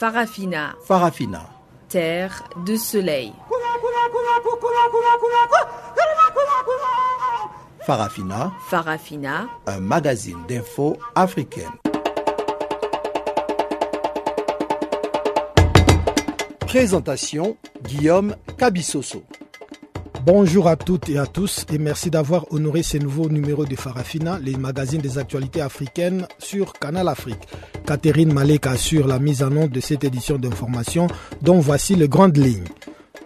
Farafina. Farafina. Terre de soleil. Farafina. Farafina. Un magazine d'infos africaine. Présentation Guillaume Cabissoso. Bonjour à toutes et à tous et merci d'avoir honoré ces nouveaux numéros de Farafina, les magazines des actualités africaines sur Canal Afrique. Catherine Malek assure la mise en onde de cette édition d'information dont voici les grandes lignes.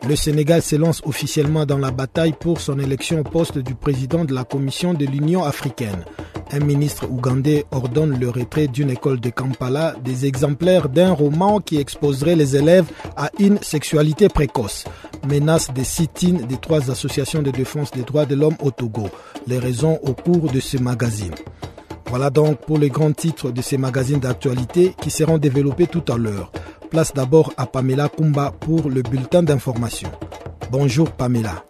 Le Sénégal se lance officiellement dans la bataille pour son élection au poste du président de la Commission de l'Union africaine. Un ministre ougandais ordonne le retrait d'une école de Kampala des exemplaires d'un roman qui exposerait les élèves à une sexualité précoce. Menace des sit-in des trois associations de défense des droits de l'homme au Togo. Les raisons au cours de ce magazine. Voilà donc pour les grands titres de ces magazines d'actualité qui seront développés tout à l'heure. Place d'abord à Pamela Kumba pour le bulletin d'information. Bonjour Pamela.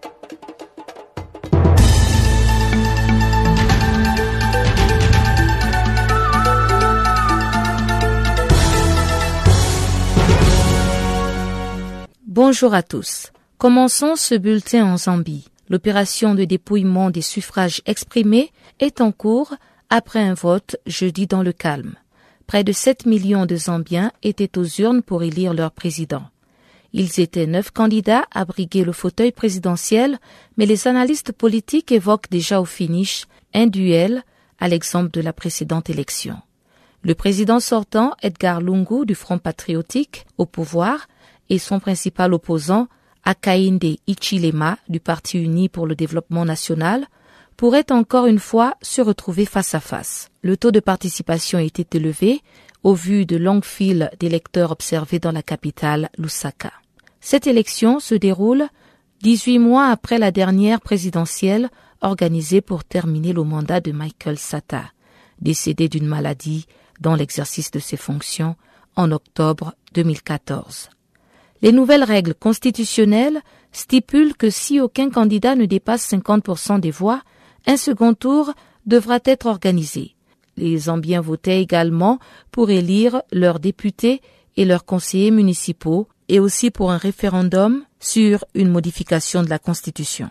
Bonjour à tous. Commençons ce bulletin en Zambie. L'opération de dépouillement des suffrages exprimés est en cours après un vote jeudi dans le calme. Près de 7 millions de Zambiens étaient aux urnes pour élire leur président. Ils étaient neuf candidats à briguer le fauteuil présidentiel, mais les analystes politiques évoquent déjà au finish un duel à l'exemple de la précédente élection. Le président sortant, Edgar Lungu du Front patriotique, au pouvoir, et son principal opposant, Akainde Ichilema du Parti uni pour le développement national, pourrait encore une fois se retrouver face à face. Le taux de participation était élevé au vu de longues files d'électeurs observés dans la capitale, Lusaka. Cette élection se déroule 18 mois après la dernière présidentielle organisée pour terminer le mandat de Michael Sata, décédé d'une maladie dans l'exercice de ses fonctions en octobre 2014. Les nouvelles règles constitutionnelles stipulent que si aucun candidat ne dépasse 50% des voix, un second tour devra être organisé. Les Zambiens votaient également pour élire leurs députés et leurs conseillers municipaux et aussi pour un référendum sur une modification de la Constitution.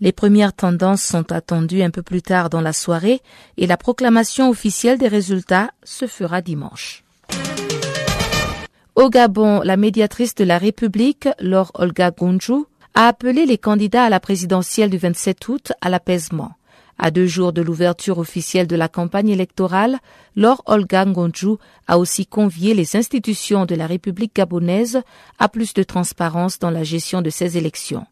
Les premières tendances sont attendues un peu plus tard dans la soirée et la proclamation officielle des résultats se fera dimanche. Au Gabon, la médiatrice de la République, Laure Olga Gonjou, a appelé les candidats à la présidentielle du 27 août à l'apaisement. À deux jours de l'ouverture officielle de la campagne électorale, Laure Olga Ngonju a aussi convié les institutions de la République gabonaise à plus de transparence dans la gestion de ces élections.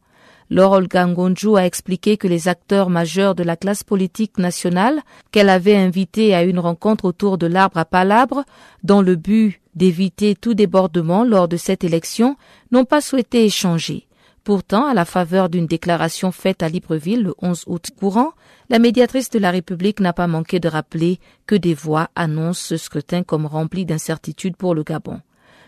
Laure Olga Ngonju a expliqué que les acteurs majeurs de la classe politique nationale, qu'elle avait invités à une rencontre autour de l'arbre à palabres, dans le but d'éviter tout débordement lors de cette élection, n'ont pas souhaité échanger. Pourtant, à la faveur d'une déclaration faite à Libreville le 11 août courant, la médiatrice de la République n'a pas manqué de rappeler que des voix annoncent ce scrutin comme rempli d'incertitudes pour le Gabon.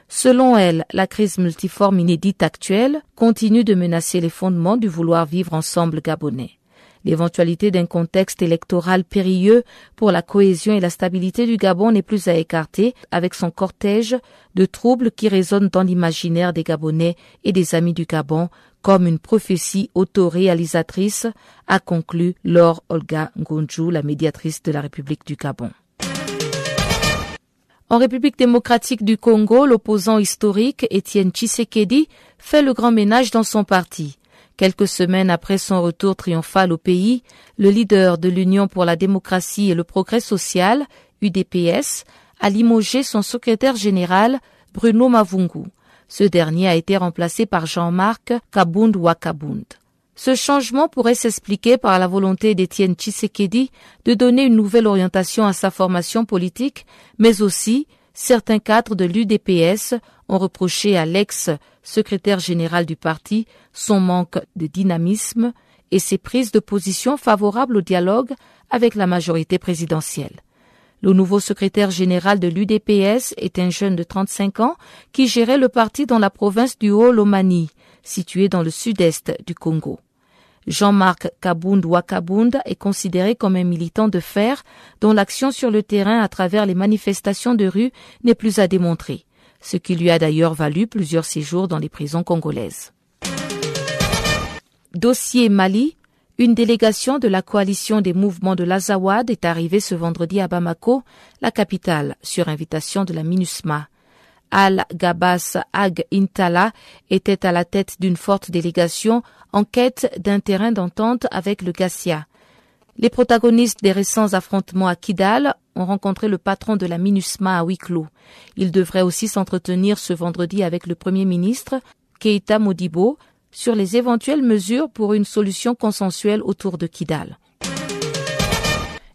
Selon elle, la crise multiforme inédite actuelle continue de menacer les fondements du vouloir vivre ensemble gabonais. L'éventualité d'un contexte électoral périlleux pour la cohésion et la stabilité du Gabon n'est plus à écarter avec son cortège de troubles qui résonnent dans l'imaginaire des Gabonais et des amis du Gabon comme une prophétie autoréalisatrice, a conclu Laure Olga Ngonju, la médiatrice de la République du Gabon. En République démocratique du Congo, l'opposant historique Étienne Tshisekedi fait le grand ménage dans son parti. Quelques semaines après son retour triomphal au pays, le leader de l'Union pour la démocratie et le progrès social, UDPS, a limogé son secrétaire général, Bruno Mavungu. Ce dernier a été remplacé par Jean-Marc Kabund Wakabund. Ce changement pourrait s'expliquer par la volonté d'Étienne Tshisekedi de donner une nouvelle orientation à sa formation politique, mais aussi certains cadres de l'UDPS ont reproché à l'ex-secrétaire général du parti son manque de dynamisme et ses prises de position favorables au dialogue avec la majorité présidentielle. Le nouveau secrétaire général de l'UDPS est un jeune de 35 ans qui gérait le parti dans la province du Haut-Lomani, située dans le sud-est du Congo. Jean-Marc Kabund Wakabund est considéré comme un militant de fer dont l'action sur le terrain à travers les manifestations de rue n'est plus à démontrer. ce qui lui a d'ailleurs valu plusieurs séjours dans les prisons congolaises. Dossier Mali, une délégation de la coalition des mouvements de l'Azawad est arrivée ce vendredi à Bamako, la capitale, sur invitation de la MINUSMA. Al-Gabas Ag Intala était à la tête d'une forte délégation en quête d'un terrain d'entente avec le Gassia. Les protagonistes des récents affrontements à Kidal ont rencontré le patron de la MINUSMA à huis clos. Ils devraient aussi s'entretenir ce vendredi avec le Premier ministre, Keita Modibo, sur les éventuelles mesures pour une solution consensuelle autour de Kidal.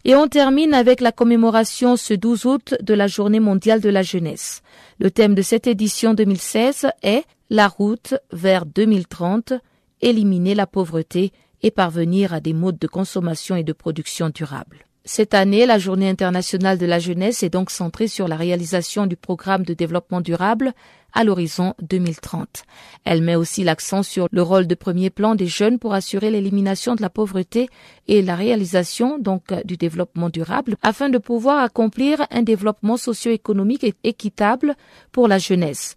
Et on termine avec la commémoration ce 12 août de la Journée mondiale de la jeunesse. Le thème de cette édition 2016 est La route vers 2030, éliminer la pauvreté et parvenir à des modes de consommation et de production durables. Cette année, la Journée internationale de la jeunesse est donc centrée sur la réalisation du programme de développement durable à l'horizon 2030. Elle met aussi l'accent sur le rôle de premier plan des jeunes pour assurer l'élimination de la pauvreté et la réalisation donc du développement durable afin de pouvoir accomplir un développement socio-économique équitable pour la jeunesse.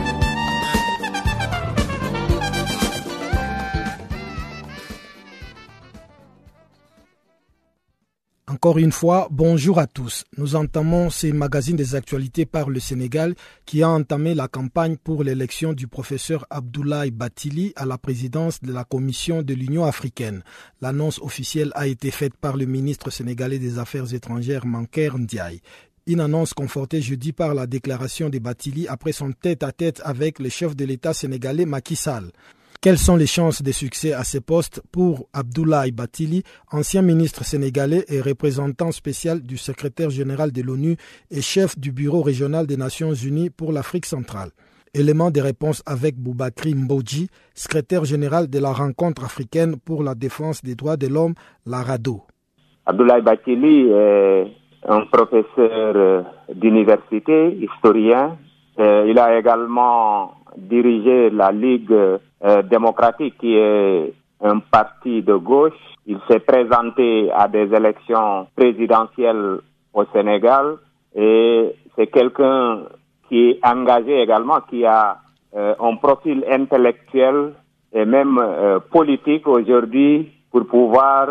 Encore une fois, bonjour à tous. Nous entamons ces magazines des actualités par le Sénégal qui a entamé la campagne pour l'élection du professeur Abdoulaye Batili à la présidence de la Commission de l'Union africaine. L'annonce officielle a été faite par le ministre sénégalais des Affaires étrangères Manker Ndiaye. Une annonce confortée jeudi par la déclaration de Batili après son tête-à-tête avec le chef de l'État sénégalais Macky Sall. Quelles sont les chances de succès à ces postes pour Abdoulaye Batili, ancien ministre sénégalais et représentant spécial du secrétaire général de l'ONU et chef du bureau régional des Nations Unies pour l'Afrique centrale? Élément de réponse avec Boubakri Mbodji, secrétaire général de la rencontre africaine pour la défense des droits de l'homme, la RADO. Abdoulaye Batili est un professeur euh, d'université, historien. Euh, il a également dirigé la Ligue euh, démocratique qui est un parti de gauche. Il s'est présenté à des élections présidentielles au Sénégal et c'est quelqu'un qui est engagé également, qui a euh, un profil intellectuel et même euh, politique aujourd'hui pour pouvoir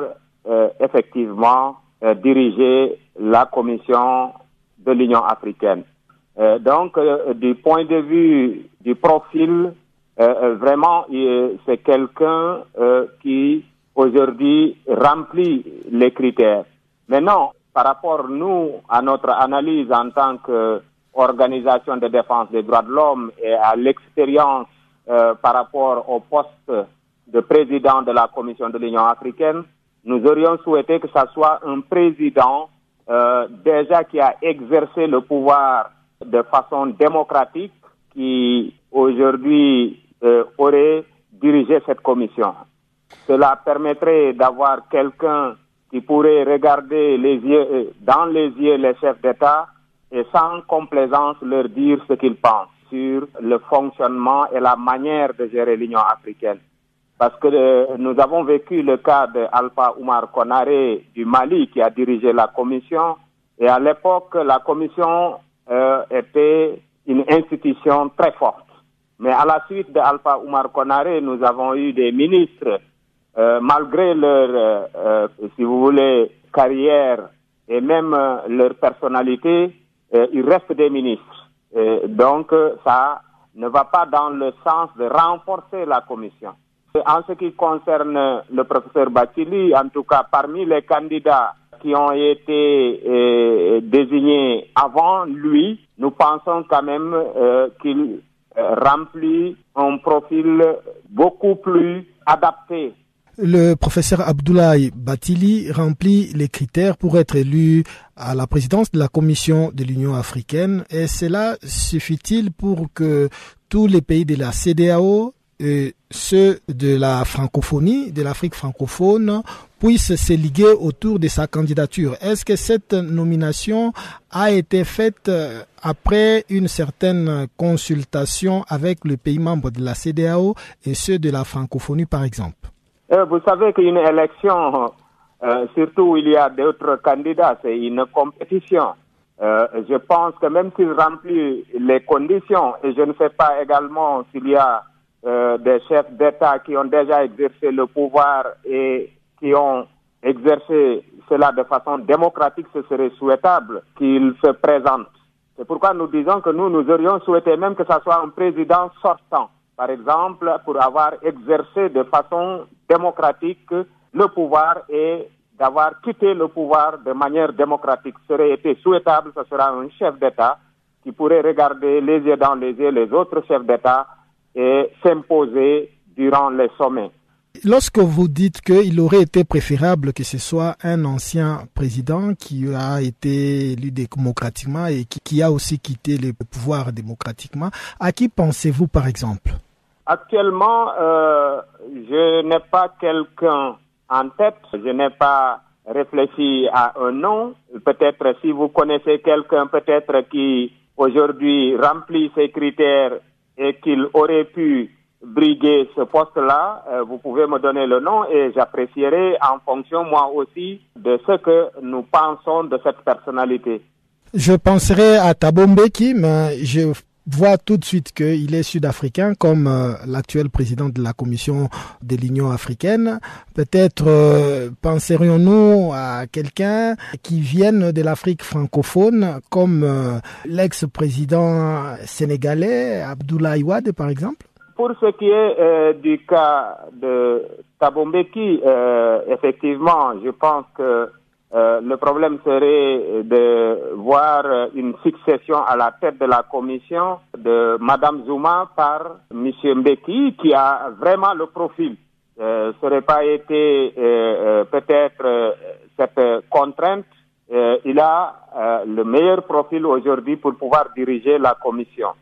effectivement diriger la Commission de l'Union africaine. donc, du point de vue du profil vraiment, c'est quelqu'un euh, qui aujourd'hui remplit les critères. Maintenant, par rapport, nous, à notre analyse en tant qu'organisation de défense des droits de l'homme et à l'expérience par rapport au poste de président de la Commission de l'Union africaine, nous aurions souhaité que ce soit un président déjà qui a exercé le pouvoir de façon démocratique, qui aujourd'hui euh, aurait dirigé cette commission. Cela permettrait d'avoir quelqu'un qui pourrait regarder les yeux, euh, dans les yeux les chefs d'État et sans complaisance leur dire ce qu'ils pensent sur le fonctionnement et la manière de gérer l'Union africaine. Parce que euh, nous avons vécu le cas d'Alpha Oumar Konaré du Mali qui a dirigé la commission et à l'époque la commission était une institution très forte. Mais à la suite de Alpha Oumar Konaré, nous avons eu des ministres, euh, malgré leur, euh, euh, si vous voulez, carrière et même leur personnalité, ils restent des ministres. donc, ça ne va pas dans le sens de renforcer la commission. En ce qui concerne le professeur Batili, en tout cas parmi les candidats qui ont été désignés avant lui, nous pensons quand même qu'il remplit un profil beaucoup plus adapté. le professeur Abdoulaye Batili remplit les critères pour être élu à la présidence de la Commission de l'Union africaine et cela suffit-il pour que tous les pays de la CDAO et ceux de la francophonie, de l'Afrique francophone, puissent se liguer autour de sa candidature. Est-ce que cette nomination a été faite euh, après une certaine consultation avec le pays membre de la CDAO et ceux de la francophonie, par exemple? Euh, Vous savez qu'une élection, euh, surtout où il y a d'autres candidats, c'est une compétition. je pense que même s'il remplit les conditions, et je ne sais pas également s'il y a des chefs d'État qui ont déjà exercé le pouvoir et qui ont exercé cela de façon démocratique, ce serait souhaitable qu'ils se présentent. C'est pourquoi nous disons que nous, nous aurions souhaité même que ce soit un président sortant, par exemple, pour avoir exercé de façon démocratique le pouvoir et d'avoir quitté le pouvoir de manière démocratique. Ce serait été souhaitable, ce sera un chef d'État qui pourrait regarder les yeux dans les yeux les autres chefs d'État et s'imposer durant les sommets. Lorsque vous dites qu'il aurait été préférable que ce soit un ancien président qui a été élu démocratiquement et qui, a aussi quitté le pouvoir démocratiquement, à qui pensez-vous par exemple? Actuellement, euh, je n'ai pas quelqu'un en tête, je n'ai pas réfléchi à un nom. Peut-être si vous connaissez quelqu'un peut-être qui aujourd'hui remplit ces critères et qu'il aurait pu briguer ce poste-là, euh, vous pouvez me donner le nom et j'apprécierai en fonction moi aussi de ce que nous pensons de cette personnalité. Je penserai à Tabombeki, mais je voit tout de suite qu'il est sud-africain comme euh, l'actuel président de la commission de l'Union africaine. Peut-être euh, penserions-nous à quelqu'un qui vienne de l'Afrique francophone comme euh, l'ex-président sénégalais Abdoulaye Wade par exemple? Pour ce qui est du cas de Tabombeki, effectivement, je pense que euh, le problème serait de voir une succession à la tête de la commission de Madame Zuma par Monsieur Mbeki, qui a vraiment le profil. Euh, n'aurait pas été euh, peut-être cette contrainte. il a le meilleur profil aujourd'hui pour pouvoir diriger la commission.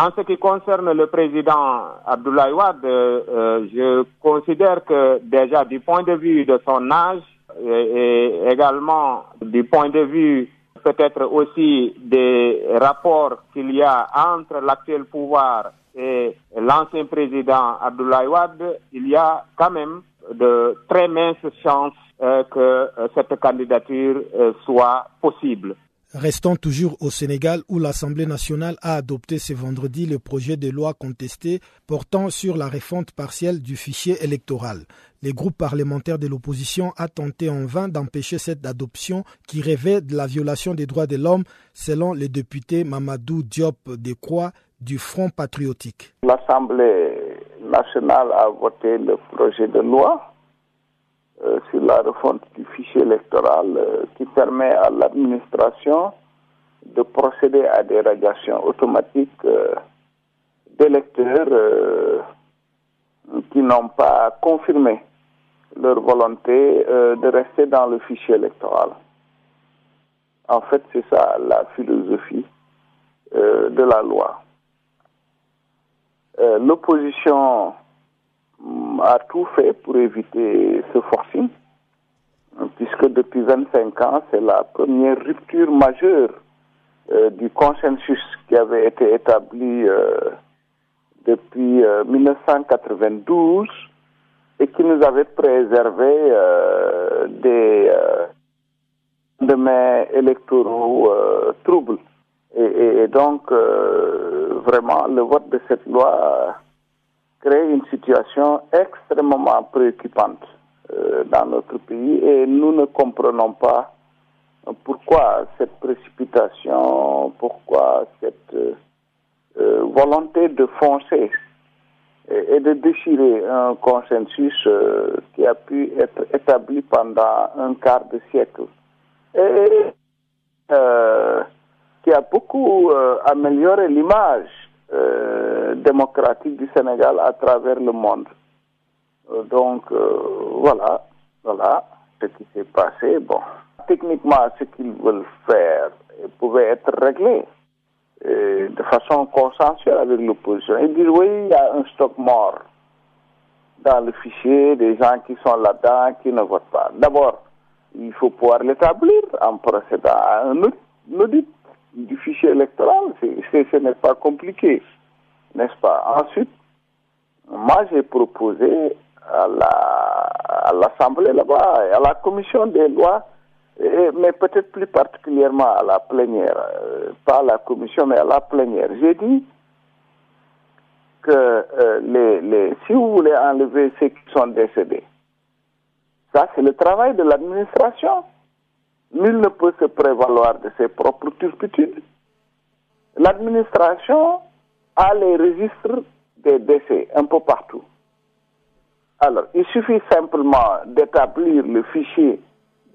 En ce qui concerne le président Abdoulaye Wade, je considère que déjà du point de vue de son âge, et, également du point de vue peut-être aussi des rapports qu'il y a entre l'actuel pouvoir et l'ancien président Abdoulaye Wade, il y a quand même de très minces chances euh, que euh, cette candidature euh, soit possible. Restons toujours au Sénégal où l'Assemblée nationale a adopté ce vendredi le projet de loi contesté portant sur la refonte partielle du fichier électoral. Les groupes parlementaires de l'opposition a tenté en vain d'empêcher cette adoption qui rêvait de la violation des droits de l'homme selon le député Mamadou Diop Croix du Front patriotique. L'Assemblée nationale a voté le projet de loi euh, sur la refonte du fichier électoral euh, qui permet à l'administration de procéder à des radiations automatiques euh, d'électeurs qui n'ont pas confirmé leur volonté de rester dans le fichier électoral. En fait, c'est ça la philosophie de la loi. L'opposition a tout fait pour éviter ce forcing, puisque depuis 25 ans, c'est la première rupture majeure euh, du consensus qui avait été établi euh, depuis 1992 euh, et qui nous avait préservé des demain électoraux troubles. Et donc, vraiment, le vote de cette loi crée une situation extrêmement préoccupante euh, dans notre pays et nous ne comprenons pas pourquoi cette précipitation, pourquoi cette euh, volonté de foncer et, de déchirer un consensus euh, qui a pu être établi pendant un quart de siècle et qui a beaucoup amélioré l'image euh, démocratique du Sénégal à travers le monde. donc, voilà, voilà ce qui s'est passé. Bon, techniquement, ce qu'ils veulent faire pouvait être réglé de façon consensuelle avec l'opposition. Ils disent, oui, il y a un stock mort dans le fichier des gens qui sont là-dedans, qui ne votent pas. D'abord, il faut pouvoir l'établir en procédant à un audit du fichier électoral. ce n'est pas compliqué, n'est-ce pas? Ensuite, moi j'ai proposé à l'Assemblée là-bas, à la commission des lois, mais peut-être plus particulièrement à la plénière, euh, pas à la commission, mais à la plénière. J'ai dit que euh, les, les, si vous voulez enlever ceux qui sont décédés, ça c'est le travail de l'administration. Nul ne peut se prévaloir de ses propres turpitudes. L'administration a les registres des décès un peu partout. Alors, il suffit simplement d'établir le fichier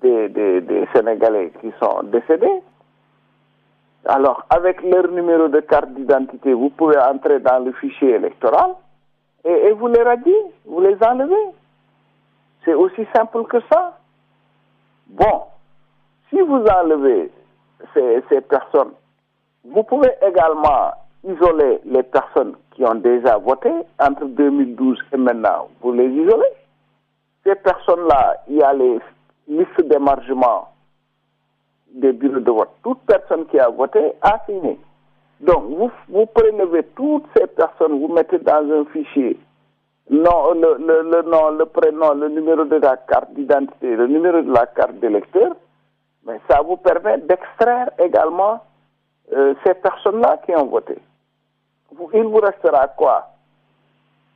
des, Sénégalais qui sont décédés. Alors, avec leur numéro de carte d'identité, vous pouvez entrer dans le fichier électoral et, et vous les radiez, vous les enlevez. C'est aussi simple que ça. Bon, si vous enlevez ces, personnes, vous pouvez également isoler les personnes qui ont déjà voté entre 2012 et maintenant. Vous les isolez. Ces personnes-là, il y a les listes d'émargement des bureaux de vote. Toute personne qui a voté a signé. Donc, vous, vous prélevez toutes ces personnes, vous mettez dans un fichier le nom, le prénom, le numéro de la carte d'identité, le numéro de la carte d'électeur, mais ça vous permet d'extraire également euh, ces personnes-là qui ont voté. Il vous restera quoi?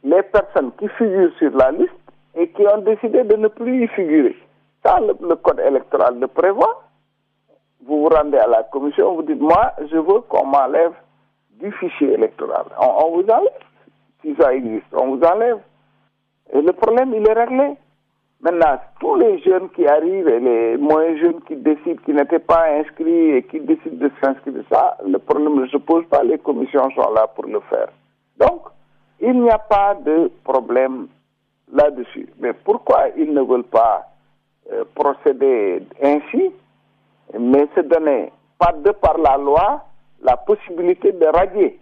Les personnes qui figurent sur la liste et qui ont décidé de ne plus y figurer. Ça, le, le code électoral le prévoit. Vous vous rendez à la commission, vous dites, moi, je veux qu'on m'enlève du fichier électoral. On, on vous enlève si ça existe, on vous enlève. Et le problème, il est réglé. Maintenant, tous les jeunes qui arrivent et les moins jeunes qui décident, qui n'étaient pas inscrits et qui décident de s'inscrire, ça, le problème ne se pose pas, les commissions sont là pour le faire. Donc, il n'y a pas de problème là-dessus. Mais pourquoi ils ne veulent pas euh, procéder ainsi, mais se donner, pas de par la loi, la possibilité de radier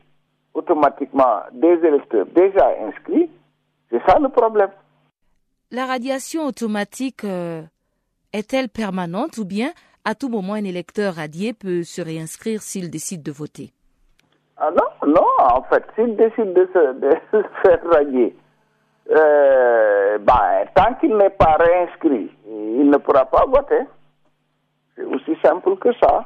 automatiquement des électeurs déjà inscrits, c'est ça le problème. La radiation automatique euh, est-elle permanente ou bien à tout moment un électeur radié peut se réinscrire s'il décide de voter? Ah Non, non, en fait, s'il décide de se, faire radier, euh, ben, tant qu'il n'est pas réinscrit, il ne pourra pas voter. C'est aussi simple que ça.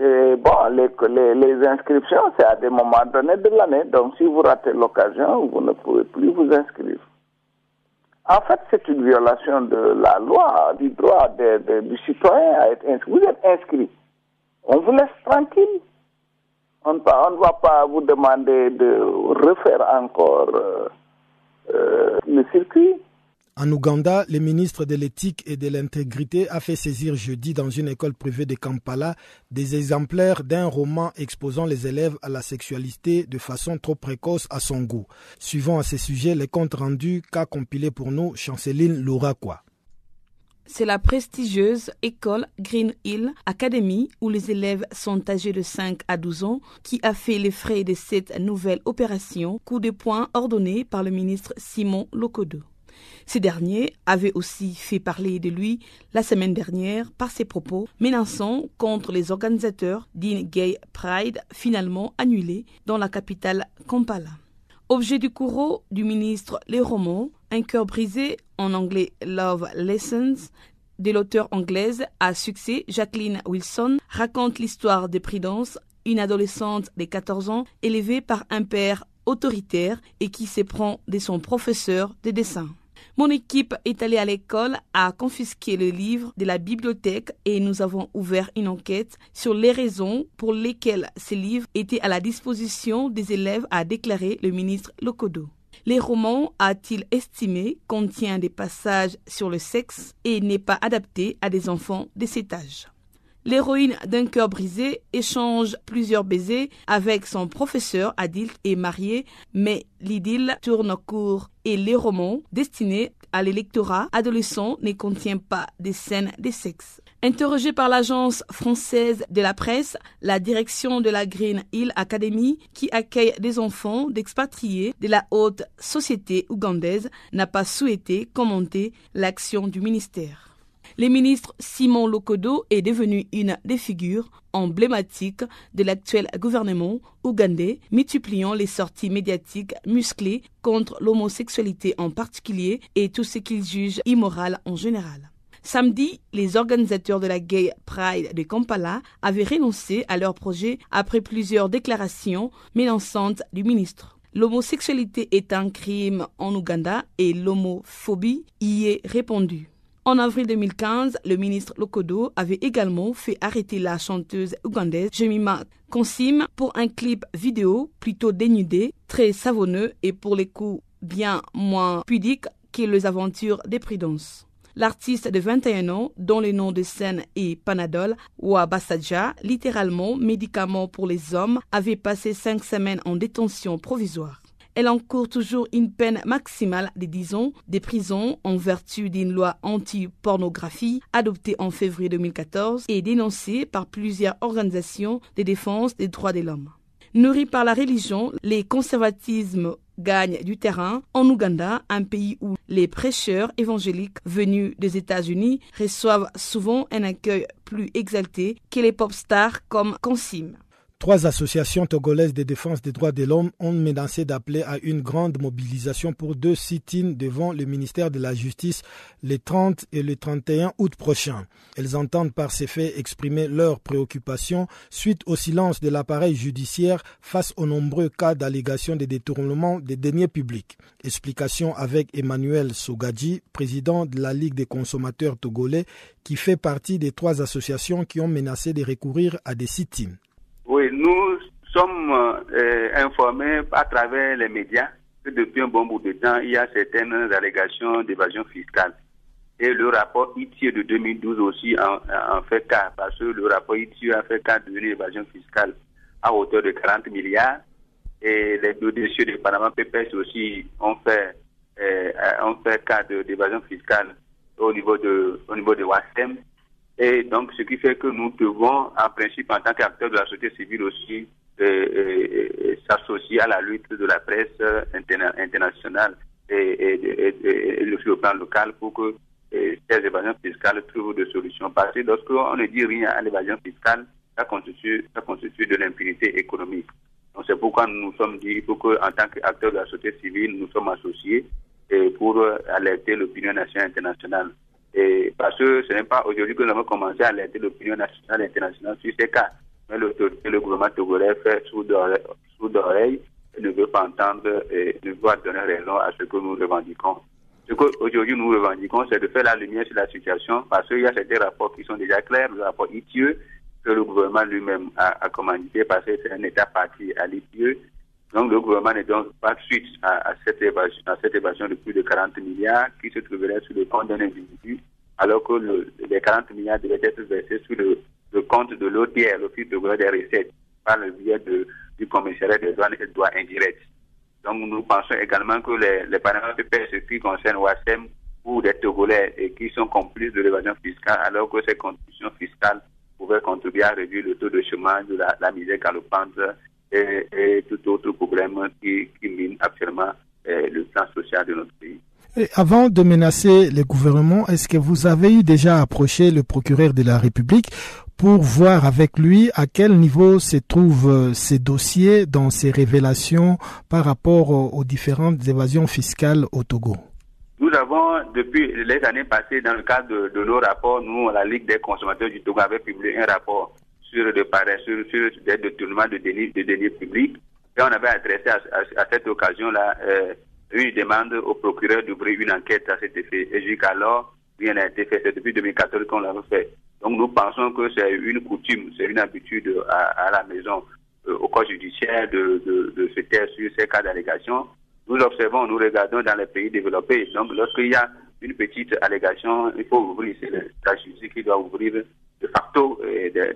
Et bon, les, les, les inscriptions, c'est à des moments donnés de l'année. Donc, si vous ratez l'occasion, vous ne pouvez plus vous inscrire. En fait, c'est une violation de la loi, du droit de, de, du citoyen à être inscrit. Vous êtes inscrit. On vous laisse tranquille. On ne va pas vous demander de refaire encore euh, euh, le circuit. En Ouganda, le ministre de l'éthique et de l'intégrité a fait saisir jeudi dans une école privée de Kampala des exemplaires d'un roman exposant les élèves à la sexualité de façon trop précoce à son goût. Suivant à ce sujet les comptes rendus qu'a compilé pour nous Chanceline Louraquois. C'est la prestigieuse école Green Hill Academy où les élèves sont âgés de 5 à 12 ans qui a fait les frais de cette nouvelle opération, coup de poing ordonné par le ministre Simon Lokodo. Ces derniers avaient aussi fait parler de lui la semaine dernière par ses propos menaçant contre les organisateurs d'une Gay Pride finalement annulée dans la capitale Kampala. Objet du courroux du ministre Les Romans, un cœur brisé en anglais Love Lessons de l'auteur anglaise à succès Jacqueline Wilson raconte l'histoire de Prudence, une adolescente de 14 ans élevée par un père autoritaire et qui s'éprend de son professeur de dessin. Mon équipe est allée à l'école, a confisqué le livre de la bibliothèque et nous avons ouvert une enquête sur les raisons pour lesquelles ces livres étaient à la disposition des élèves, a déclaré le ministre Lokodo. Les romans, a-t-il estimé, contient des passages sur le sexe et n'est pas adapté à des enfants de cet âge. L'héroïne d'un cœur brisé échange plusieurs baisers avec son professeur Adil et marié, mais l'idylle tourne court et les romans destinés à l'électorat adolescent ne contient pas des scènes de sexe. Interrogée par l'agence française de la presse, la direction de la Green Hill Academy, qui accueille des enfants d'expatriés de la haute société ougandaise, n'a pas souhaité commenter l'action du ministère. Le ministre Simon Lokodo est devenu une des figures emblématiques de l'actuel gouvernement ougandais, multipliant les sorties médiatiques musclées contre l'homosexualité en particulier et tout ce qu'il juge immoral en général. Samedi, les organisateurs de la Gay Pride de Kampala avaient renoncé à leur projet après plusieurs déclarations menaçantes du ministre. L'homosexualité est un crime en Ouganda et l'homophobie y est répandue. En avril 2015, le ministre Lokodo avait également fait arrêter la chanteuse ougandaise Jemima Konsim pour un clip vidéo plutôt dénudé, très savonneux et pour les coups bien moins pudiques que les aventures des Prudence. L'artiste de 21 ans, dont le nom de scène est Panadol ou Abasadja, littéralement médicament pour les hommes, avait passé cinq semaines en détention provisoire. Elle encourt toujours une peine maximale de 10 ans de prison en vertu d'une loi anti-pornographie adoptée en février 2014 et dénoncée par plusieurs organisations de défense des droits de l'homme. Nourris par la religion, les conservatismes gagnent du terrain en Ouganda, un pays où les prêcheurs évangéliques venus des États-Unis reçoivent souvent un accueil plus exalté que les pop stars comme Consim. Trois associations togolaises de défense des droits de l'homme ont menacé d'appeler à une grande mobilisation pour deux sit-ins devant le ministère de la Justice les 30 et le 31 août prochains. Elles entendent par ces faits exprimer leurs préoccupations suite au silence de l'appareil judiciaire face aux nombreux cas d'allégations de détournement des deniers publics. Explication avec Emmanuel Sogadji, président de la Ligue des consommateurs togolais, qui fait partie des trois associations qui ont menacé de recourir à des sit-ins. Nous sommes euh, informés à travers les médias que depuis un bon bout de temps, il y a certaines allégations d'évasion fiscale. Et le rapport ITIE de 2012 aussi en, fait cas, parce que le rapport ITIE a fait cas d'une évasion fiscale à hauteur de 40 milliards. Et les deux dossiers de Panama Papers aussi ont fait, euh, ont fait cas d'évasion fiscale au niveau de, au niveau de WASTEM. Et donc, ce qui fait que nous devons, en principe, en tant qu'acteurs de la société civile aussi, euh, euh, euh, s'associer à la lutte de la presse internationale et, le sur le plan local pour que ces évasions fiscales trouvent des solutions. Parce que lorsqu'on ne dit rien à l'évasion fiscale, ça constitue, ça constitue de l'impunité économique. Donc c'est pourquoi nous nous sommes dit, il faut qu'en tant qu'acteurs de la société civile, nous sommes associés et pour alerter l'opinion nationale et internationale. Et parce que ce n'est pas aujourd'hui que nous avons commencé à alerter l'opinion nationale et internationale sur ces cas. Mais le gouvernement togolais fait sous d'oreille ne veut pas entendre et ne veut donner raison à ce que nous revendiquons. Ce qu'aujourd'hui nous revendiquons, c'est de faire la lumière sur la situation parce qu'il y a certains rapports qui sont déjà clairs, le rapport ITIE que le gouvernement lui-même a, commandité parce que c'est un État parti à l'ITIE. Donc le gouvernement n'est donc pas suite à, cette évasion, de plus de 40 milliards qui se trouverait sur le compte d'un individu alors que les 40 milliards devaient être versés sur le, compte de l'OTR, l'Office de des recettes, par le biais de, du commissariat des douanes et des droits indirects. Donc nous pensons également que les, les paramètres ce qui concernent WASEM ou des Togolais et qui sont complices de l'évasion fiscale, alors que ces contributions fiscales pouvaient contribuer à réduire le taux de chômage, la, la misère galopante et, et, tout autre problème qui, qui mine actuellement eh, le plan social de notre pays. Avant de menacer le gouvernement, est-ce que vous avez eu déjà approché le procureur de la République pour voir avec lui à quel niveau se trouvent euh, ces dossiers dans ces révélations par rapport aux différentes évasions fiscales au Togo? Nous avons, depuis les années passées, dans le cadre de, nos rapports, nous, la Ligue des consommateurs du Togo avait publié un rapport sur, de, sur, sur des détournements de deniers, de publics. Et on avait adressé à, cette occasion-là euh, une demande au procureur d'ouvrir une enquête à cet effet. Et jusqu'alors, rien n'a été fait. C'est depuis 2014 qu'on l'a fait. Donc nous pensons que c'est une coutume, c'est une habitude à, la maison, euh, au corps judiciaire de, de, se taire sur ces cas d'allégation. Nous observons, nous regardons dans les pays développés. Donc lorsqu'il y a une petite allégation, il faut ouvrir. C'est la justice qui doit ouvrir de facto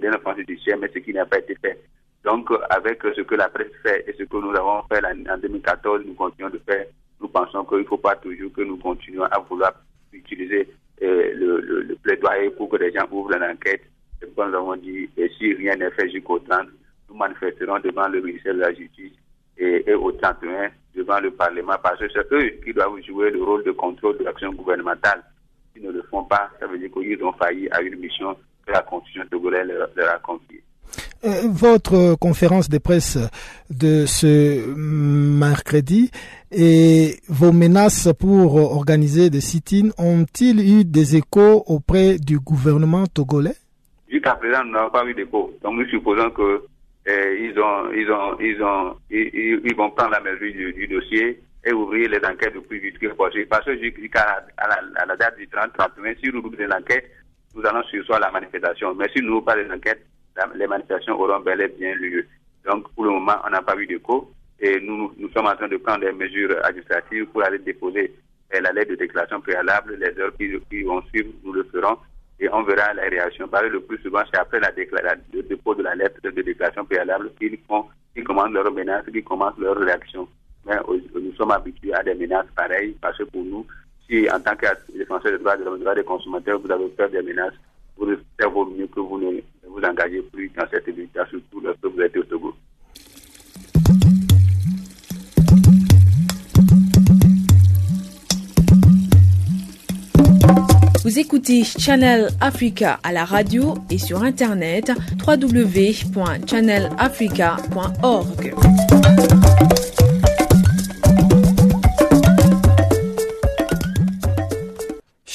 d'un enfant judiciaire, mais ce qui n'a pas été fait. Donc, avec ce que la presse fait et ce que nous avons fait en 2014, nous continuons de faire. Nous pensons qu'il ne faut pas toujours que nous continuions à vouloir utiliser euh, le, plaidoyer pour que les gens ouvrent l'enquête. Comme nous avons dit, et si rien n'est fait jusqu'au 30, nous manifesterons devant le ministère de la Justice et, et au 31 devant le Parlement parce que c'est eux qui doivent jouer le rôle de contrôle de l'action gouvernementale. S'ils ne le font pas, ça veut dire qu'ils ont failli à une mission que la Constitution togolaise leur, a confiée. Euh, votre conférence de presse de ce mercredi et vos menaces pour organiser des sit-ins ont-ils eu des échos auprès du gouvernement togolais? Jusqu'à présent, nous n'avons pas eu d'écho. Donc nous supposons que eh, ils ont, ils ont, ils ont, ils, vont prendre la mesure du, dossier et ouvrir les enquêtes le plus vite que possible. Parce que jusqu'à la, à la, date du 30 30 mai, si nous ouvrons l'enquête, nous allons sur la manifestation. Mais si nous n'ouvrons pas les enquêtes, les manifestations auront bel et bien lieu. Donc, pour le moment, on n'a pas eu d'écho et nous, nous sommes en train de prendre des mesures administratives pour aller déposer eh, la lettre de déclaration préalable. Les heures qui, qui vont suivre, nous le ferons et on verra la réaction. Parce que le plus souvent, c'est après le dépôt de la lettre de déclaration préalable qu'ils font, qu'ils commencent leur menace, qu'ils commencent leur réaction. Mais nous sommes habitués à des menaces pareilles parce que pour nous, si en tant que défenseur des droits, des droits des consommateurs, vous avez peur des menaces, vous faire vaut mieux que vous ne vous engagez plus dans cette lutte, surtout lorsque vous êtes au Togo. Vous écoutez Channel Africa à la radio et sur internet www.channelafrica.org.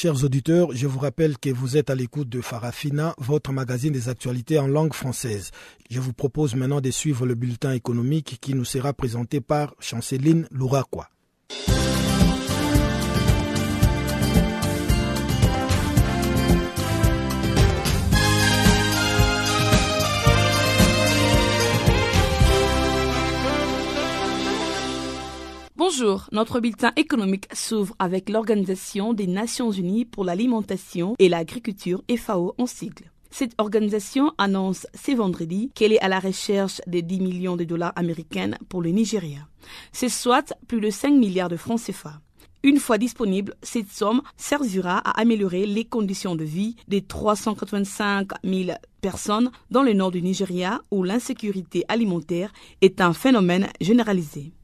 Chers auditeurs, je vous rappelle que vous êtes à l'écoute de Farafina, votre magazine des actualités en langue française. Je vous propose maintenant de suivre le bulletin économique qui nous sera présenté par Chanceline Louraquois. Bonjour, notre bulletin économique s'ouvre avec l'Organisation des Nations Unies pour l'alimentation et l'agriculture FAO en sigle. Cette organisation annonce ce vendredi qu'elle est à la recherche des 10 millions de dollars américains pour le Nigeria. C'est soit plus de 5 milliards de francs CFA. Une fois disponible, cette somme servira à améliorer les conditions de vie des 385 000 personnes dans le nord du Nigeria où l'insécurité alimentaire est un phénomène généralisé.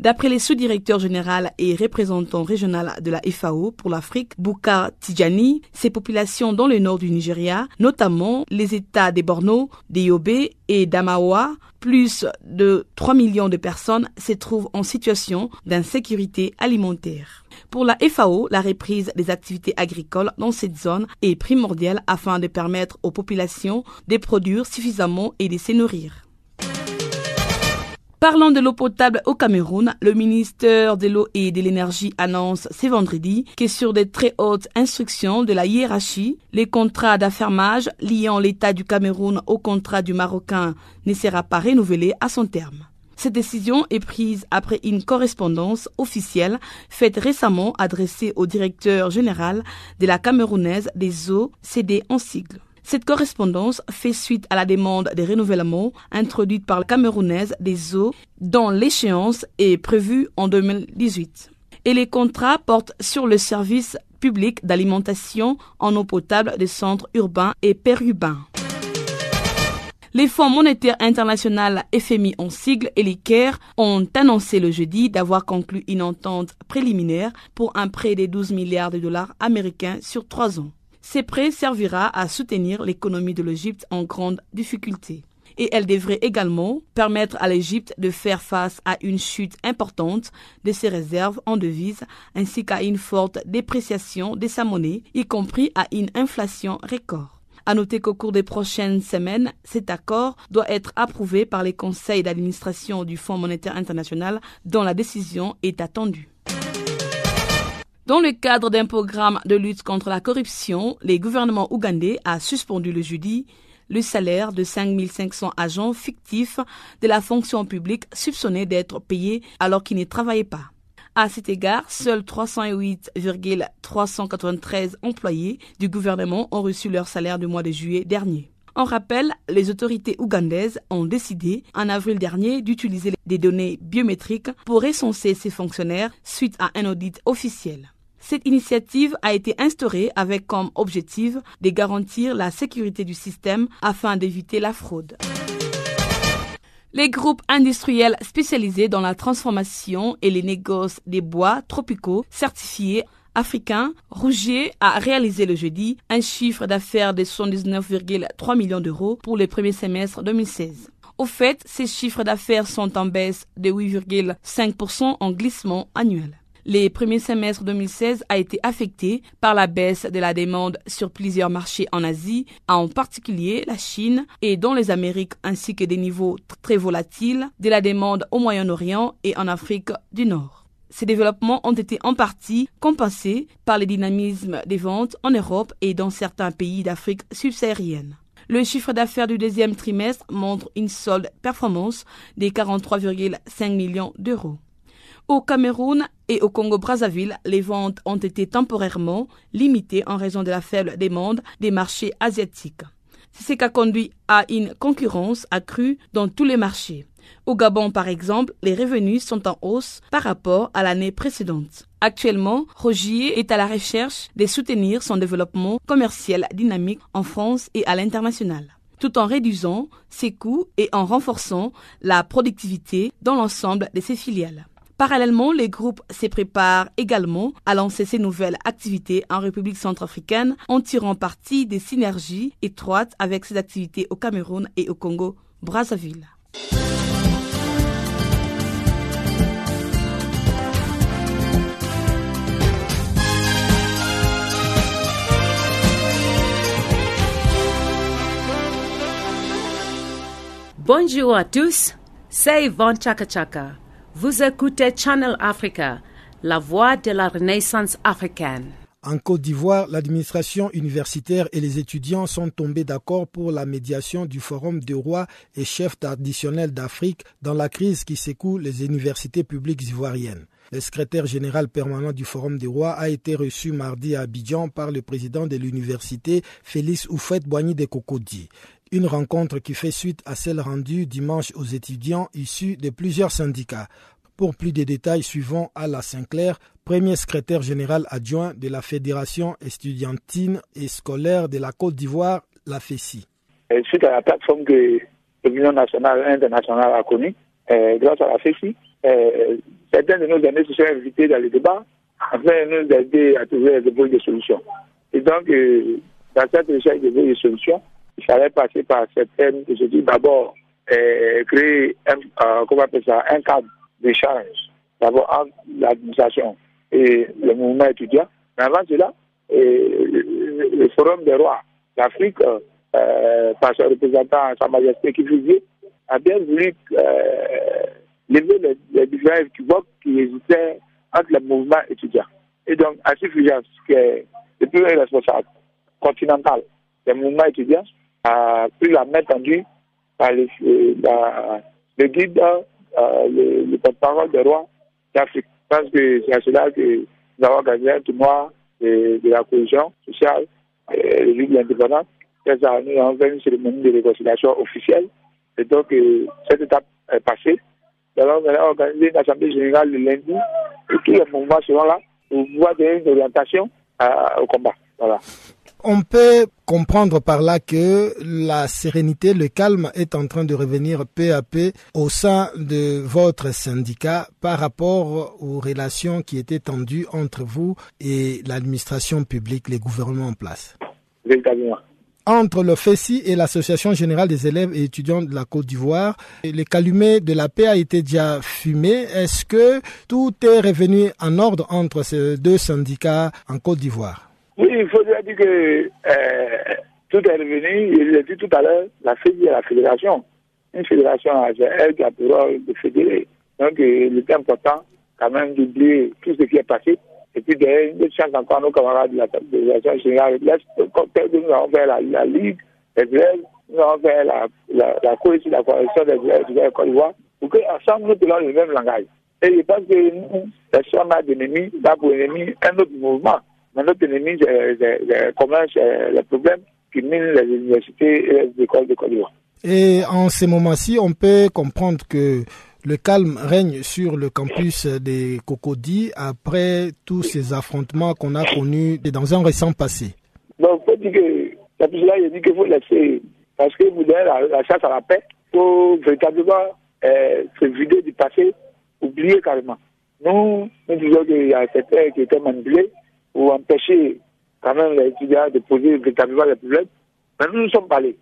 D'après les sous-directeurs général et représentants régionaux de la FAO pour l'Afrique, Bouka Tijani, ces populations dans le nord du Nigeria, notamment les États des Borno, des Yobe et d'Amawa, plus de 3 millions de personnes se trouvent en situation d'insécurité alimentaire. Pour la FAO, la reprise des activités agricoles dans cette zone est primordiale afin de permettre aux populations de produire suffisamment et de se nourrir. Parlant de l'eau potable au Cameroun, le ministère de l'eau et de l'énergie annonce ce vendredi que sur des très hautes instructions de la hiérarchie, les contrats d'affermage liant l'État du Cameroun au contrat du Marocain ne sera pas renouvelé à son terme. Cette décision est prise après une correspondance officielle faite récemment adressée au directeur général de la Camerounaise des eaux, CD en sigle. Cette correspondance fait suite à la demande de renouvellement introduite par la Camerounaise des eaux dont l'échéance est prévue en 2018. Et les contrats portent sur le service public d'alimentation en eau potable des centres urbains et périurbains. Les Fonds monétaires international FMI en sigle et l'ICARE ont annoncé le jeudi d'avoir conclu une entente préliminaire pour un prêt de 12 milliards de dollars américains sur trois ans. Ces prêts servira à soutenir l'économie de l'Égypte en grande difficulté. Et elle devrait également permettre à l'Égypte de faire face à une chute importante de ses réserves en devises ainsi qu'à une forte dépréciation de sa monnaie, y compris à une inflation record. À noter qu'au cours des prochaines semaines, cet accord doit être approuvé par les conseils d'administration du Fonds monétaire international dont la décision est attendue. Dans le cadre d'un programme de lutte contre la corruption, les gouvernements ougandais a suspendu le jeudi le salaire de 5500 agents fictifs de la fonction publique soupçonnés d'être payés alors qu'ils ne travaillaient pas. À cet égard, seuls 308,393 employés du gouvernement ont reçu leur salaire du mois de juillet dernier. En rappel, les autorités ougandaises ont décidé en avril dernier d'utiliser des données biométriques pour recenser ces fonctionnaires suite à un audit officiel. Cette initiative a été instaurée avec comme objectif de garantir la sécurité du système afin d'éviter la fraude. Les groupes industriels spécialisés dans la transformation et les négoces des bois tropicaux certifiés africain, Rougier a réalisé le jeudi un chiffre d'affaires de 79,3 millions d'euros pour le premier semestre 2016. Au fait, ces chiffres d'affaires sont en baisse de 8,5% en glissement annuel. Les premiers semestres 2016 a été affecté par la baisse de la demande sur plusieurs marchés en Asie, en particulier la Chine et dans les Amériques, ainsi que des niveaux très volatiles de la demande au Moyen-Orient et en Afrique du Nord. Ces développements ont été en partie compensés par le dynamisme des ventes en Europe et dans certains pays d'Afrique subsaharienne. Le chiffre d'affaires du deuxième trimestre montre une solde performance de 43,5 millions d'euros. Au Cameroun et au Congo-Brazzaville, les ventes ont été temporairement limitées en raison de la faible demande des marchés asiatiques. C'est ce qui a conduit à une concurrence accrue dans tous les marchés. Au Gabon, par exemple, les revenus sont en hausse par rapport à l'année précédente. Actuellement, Rogier est à la recherche de soutenir son développement commercial dynamique en France et à l'international tout en réduisant ses coûts et en renforçant la productivité dans l'ensemble de ses filiales. Parallèlement, les groupes se préparent également à lancer ces nouvelles activités en République centrafricaine en tirant parti des synergies étroites avec ses activités au Cameroun et au Congo-Brazzaville. Bonjour à tous, c'est Yvonne Chaka Chaka. Vous écoutez Channel Africa, la voix de la renaissance africaine. En Côte d'Ivoire, l'administration universitaire et les étudiants sont tombés d'accord pour la médiation du Forum des rois et chefs traditionnels d'Afrique dans la crise qui secoue les universités publiques ivoiriennes. Le secrétaire général permanent du Forum des rois a été reçu mardi à Abidjan par le président de l'université Félix Oufet Boigny de Cocody. Une rencontre qui fait suite à celle rendue dimanche aux étudiants issus de plusieurs syndicats. Pour plus de détails, suivons la Sinclair, premier secrétaire général adjoint de la Fédération estudiantine et scolaire de la Côte d'Ivoire, la FECI. Suite à la plateforme que l'Union nationale et internationale a connue, euh, grâce à la FECI, euh, certains de nos amis se sont invités dans les débats afin de nous aider à trouver des solutions. Et donc, euh, dans cette recherche de solutions, il fallait passer par certaines, je dis d'abord, euh, créer un, euh, comment ça, un cadre d'échange, d'abord entre l'administration et le mouvement étudiant. Mais avant cela, le, Forum des rois d'Afrique, euh, par son représentant, Sa Majesté Kifouzi, a bien voulu lever les, les différents équivoques qui existaient entre le mouvement étudiant. Et donc, à suffisance que le plus responsable continental des mouvements étudiants a pris la main tendue par le, le guide, euh, le, le porte-parole des rois d'Afrique. Je pense que c'est à cela que nous avons gagné un tournoi de, la cohésion sociale, et de l'indépendance. Nous avons fait une cérémonie de réconciliation officielle. Et donc, euh, cette étape est passée. Nous allons organiser une assemblée générale le lundi et tous les mouvements seront là pour pouvoir donner une orientation euh, au combat. Voilà. On peut comprendre par là que la sérénité, le calme est en train de revenir peu à peu au sein de votre syndicat par rapport aux relations qui étaient tendues entre vous et l'administration publique, les gouvernements en place. Entre le FESI et l'Association générale des élèves et étudiants de la Côte d'Ivoire, le calumet de la paix a été déjà fumé. Est-ce que tout est revenu en ordre entre ces deux syndicats en Côte d'Ivoire? Oui, il faudrait dire que euh, tout est revenu, je l'ai dit tout à l'heure, la est la fédération. Une fédération, c'est elle qui a pour rôle de fédérer. Donc, euh, il est important quand même d'oublier tout ce qui est passé. Et puis, donner une chance encore à nos camarades de la fédération générale. Nous avons fait la, la Ligue des élèves, nous avons fait la, la, la coalition, la coalition des élèves de Côte d'Ivoire, pour qu'ensemble nous parlons le même langage. Et je pense que nous, personne n'a d'ennemis, n'a pour ennemi un autre mouvement. Mais notre ennemi, c'est le problème qui minent les universités et les écoles de Côte d'Ivoire. Et en ces moments-ci, on peut comprendre que le calme règne sur le campus des Cocody après tous ces affrontements qu'on a connus dans un récent passé. Donc, faut dire que, c'est pour cela dis qu'il faut laisser, parce que vous donnez la, la chasse à la paix, il faut véritablement euh, se vider du passé, oublier carrément. Nous, nous disons qu'il y a certains qui étaient manipulés pour empêcher quand même les étudiants de poser véritablement les problèmes. Mais nous nous sommes parlés.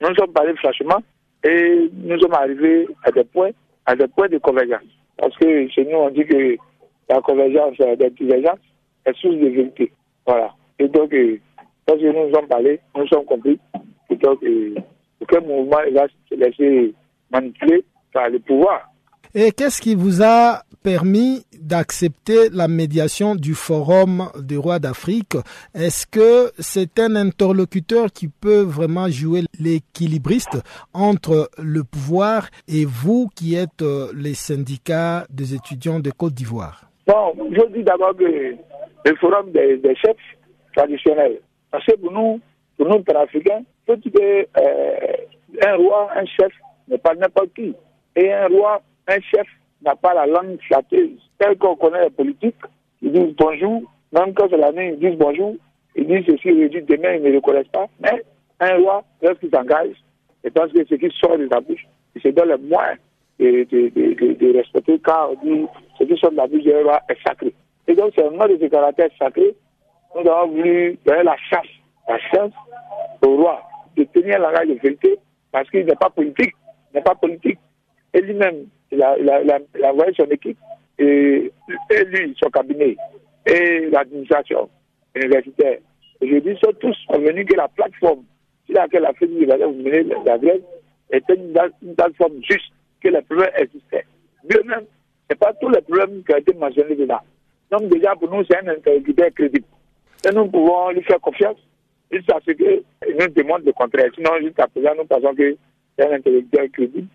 Nous nous sommes parlés franchement et nous sommes arrivés à des points à des points de convergence. Parce que chez nous, on dit que la convergence la divergence est source de vérité. Voilà. Et donc, euh, parce que nous nous sommes parlé, nous nous sommes compris. Et donc, euh, aucun mouvement va se laisser manipuler par le pouvoir. Et qu'est-ce qui vous a permis d'accepter la médiation du Forum des rois d'Afrique? Est-ce que c'est un interlocuteur qui peut vraiment jouer l'équilibriste entre le pouvoir et vous qui êtes euh, les syndicats des étudiants de Côte d'Ivoire? Bon, je dis d'abord que le Forum des, chefs traditionnels, parce que pour nous, pour nous, Africains, peut que euh, un roi, un chef n'est pas n'importe qui. Et un roi, un chef n'a pas la langue flatteuse. Tel qu'on connaît la politique, ils disent bonjour, même quand c'est la nuit, ils disent bonjour, ils disent ceci, ils disent demain, ils ne le connaissent pas. Mais un roi, lorsqu'il s'engage, et pense que ce qui sort de sa bouche, il se donne le moyen de, respecter, car on dit ce qui sort de la bouche d'un roi est sacré. Et donc, c'est un de ce caractère sacré. Nous avons voulu donner la chasse, la chance au roi de tenir la règle de vérité, parce qu'il n'est pas politique, il n'est pas politique. Et lui-même, il a, il, son équipe et, lui, son cabinet et l'administration universitaire. Aujourd'hui, sont tous convenus que la plateforme sur laquelle la Fédération de vous menez la grève était une, plateforme juste, que les problèmes existaient. Bien même, ce n'est pas tous les problèmes qui ont été mentionnés dedans. Donc déjà, pour nous, c'est un interlocuteur crédible. Et nous pouvons lui faire confiance jusqu'à ce qu'il nous demande le contraire. Sinon, jusqu'à présent, nous pensons que c'est un interlocuteur crédible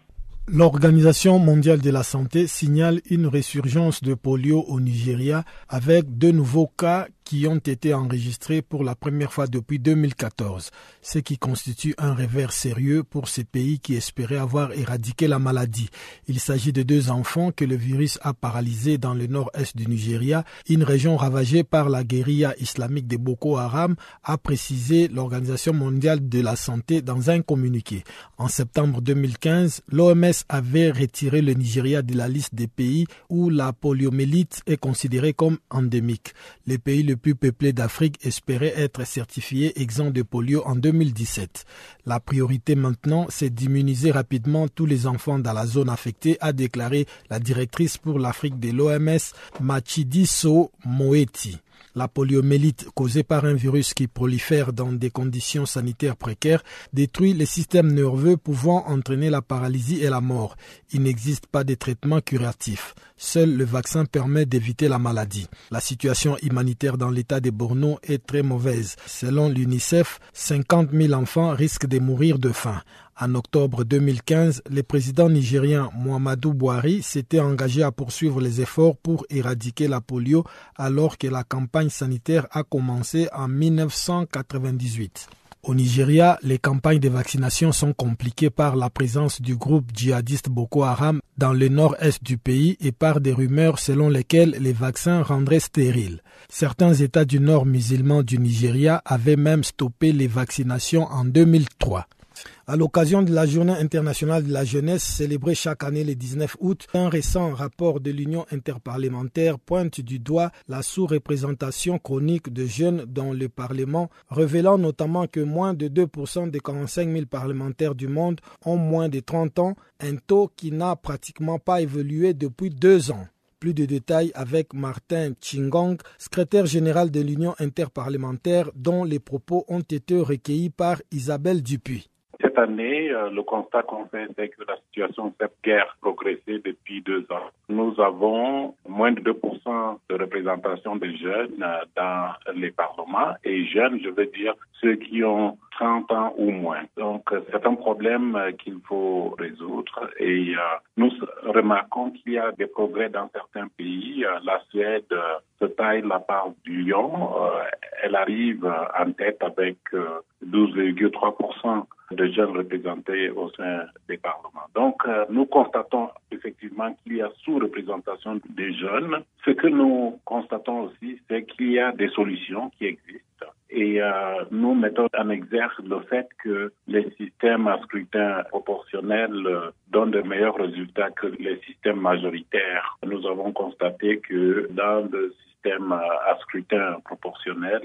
L'Organisation mondiale de la santé signale une résurgence de polio au Nigeria avec de nouveaux cas qui ont été enregistrés pour la première fois depuis 2014, ce qui constitue un revers sérieux pour ces pays qui espéraient avoir éradiqué la maladie. Il s'agit de deux enfants que le virus a paralysés dans le nord-est du Nigeria, une région ravagée par la guérilla islamique de Boko Haram, a précisé l'Organisation mondiale de la santé dans un communiqué. En septembre 2015, l'OMS avait retiré le Nigeria de la liste des pays où la poliomélite est considérée comme endémique. Les pays les plus peuplés d'Afrique espéraient être certifiés exempts de polio en 2017. La priorité maintenant, c'est d'immuniser rapidement tous les enfants dans la zone affectée, a déclaré la directrice pour l'Afrique de l'OMS, Machidiso Moeti. La poliomélite causée par un virus qui prolifère dans des conditions sanitaires précaires détruit les systèmes nerveux pouvant entraîner la paralysie et la mort. Il n'existe pas de traitement curatif. Seul le vaccin permet d'éviter la maladie. La situation humanitaire dans l'état de Borno est très mauvaise. Selon l'UNICEF, 50 000 enfants risquent de mourir de faim. En octobre 2015, le président nigérien Muhammadu Buhari s'était engagé à poursuivre les efforts pour éradiquer la polio alors que la campagne sanitaire a commencé en 1998. Au Nigeria, les campagnes de vaccination sont compliquées par la présence du groupe djihadiste Boko Haram dans le nord-est du pays et par des rumeurs selon lesquelles les vaccins rendraient stériles. Certains États du nord musulman du Nigeria avaient même stoppé les vaccinations en 2003. À l'occasion de la Journée internationale de la jeunesse célébrée chaque année le 19 août, un récent rapport de l'Union interparlementaire pointe du doigt la sous-représentation chronique de jeunes dans le Parlement, révélant notamment que moins de 2% des 45 000 parlementaires du monde ont moins de 30 ans, un taux qui n'a pratiquement pas évolué depuis deux ans. Plus de détails avec Martin Chingong, secrétaire général de l'Union interparlementaire, dont les propos ont été recueillis par Isabelle Dupuis. Ce cette année, le constat qu'on fait, c'est que la situation s'est guère progressé depuis deux ans. Nous avons moins de 2% de représentation des jeunes dans les parlements et jeunes, je veux dire ceux qui ont 30 ans ou moins. Donc, c'est un problème qu'il faut résoudre et nous remarquons qu'il y a des progrès dans certains pays. La Suède se taille la part du lion. Elle arrive en tête avec 12,3% de jeunes représentés au sein des parlements. Donc, nous constatons effectivement qu'il y a sous-représentation des jeunes. Ce que nous constatons aussi, c'est qu'il y a des solutions qui existent. Et euh, nous mettons en exergue le fait que les systèmes à scrutin proportionnel euh, donnent de meilleurs résultats que les systèmes majoritaires. Nous avons constaté que dans le système à scrutin proportionnel,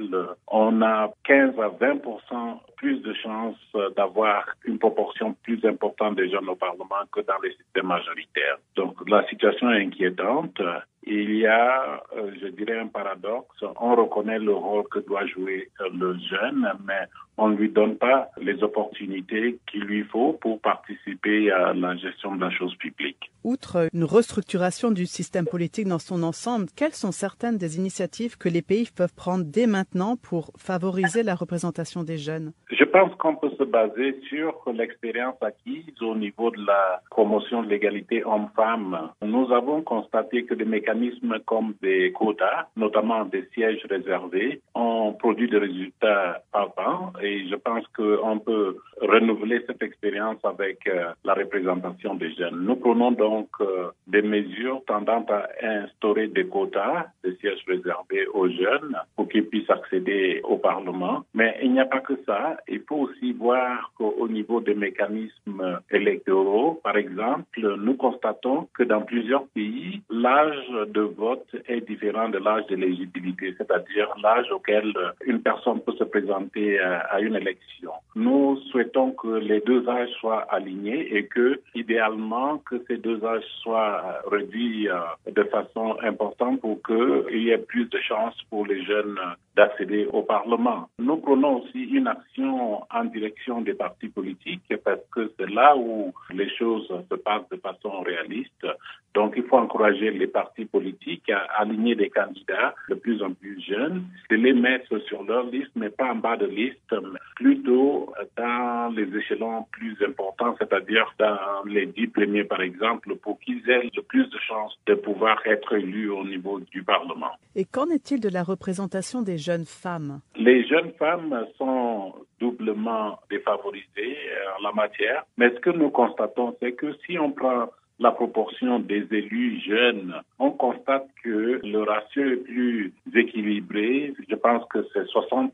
on a 15 à 20% plus de chances d'avoir une proportion plus importante des jeunes au Parlement que dans les systèmes majoritaires. Donc la situation est inquiétante. Il y a, euh, je dirais, un paradoxe. On reconnaît le rôle que doit jouer le jeune, mais on ne lui donne pas les opportunités qu'il lui faut pour participer à la gestion de la chose publique. Outre une restructuration du système politique dans son ensemble, quelles sont certaines des initiatives que les pays peuvent prendre dès maintenant pour favoriser la représentation des jeunes? Je pense qu'on peut se baser sur l'expérience acquise au niveau de la promotion de l'égalité homme-femme. Nous avons constaté que des mécanismes comme des quotas, notamment des sièges réservés, ont produit des résultats palpants et je pense qu'on peut renouveler cette expérience avec euh, la représentation des jeunes. Nous prenons donc euh, des mesures tendant à instaurer des quotas, des sièges réservés aux jeunes pour qu'ils puissent accéder au Parlement. Mais il n'y a pas que ça. Il faut aussi voir qu'au niveau des mécanismes électoraux, par exemple, nous constatons que dans plusieurs pays, l'âge de vote est différent de l'âge de l'éligibilité, c'est-à-dire l'âge auquel une personne peut se présenter euh, à une élection. Nous souhaitons que les deux âges soient alignés et que, idéalement, que ces deux âges soient réduits euh, de façon importante pour qu'il y ait plus de chances pour les jeunes d'accéder au Parlement. Nous prenons aussi une action en direction des partis politiques parce que c'est là où les choses se passent de façon réaliste. Donc, il faut encourager les partis politiques à aligner des candidats de plus en plus jeunes, de les mettre sur leur liste, mais pas en bas de liste, plutôt dans les échelons plus importants, c'est-à-dire dans les dix premiers, par exemple, pour qu'ils aient le plus de chances de pouvoir être élus au niveau du Parlement. Et qu'en est-il de la représentation des jeunes femmes? Les jeunes femmes sont doublement défavorisées en la matière, mais ce que nous constatons, c'est que si on prend la proportion des élus jeunes, on constate que le ratio est plus équilibré. Je pense que c'est 60%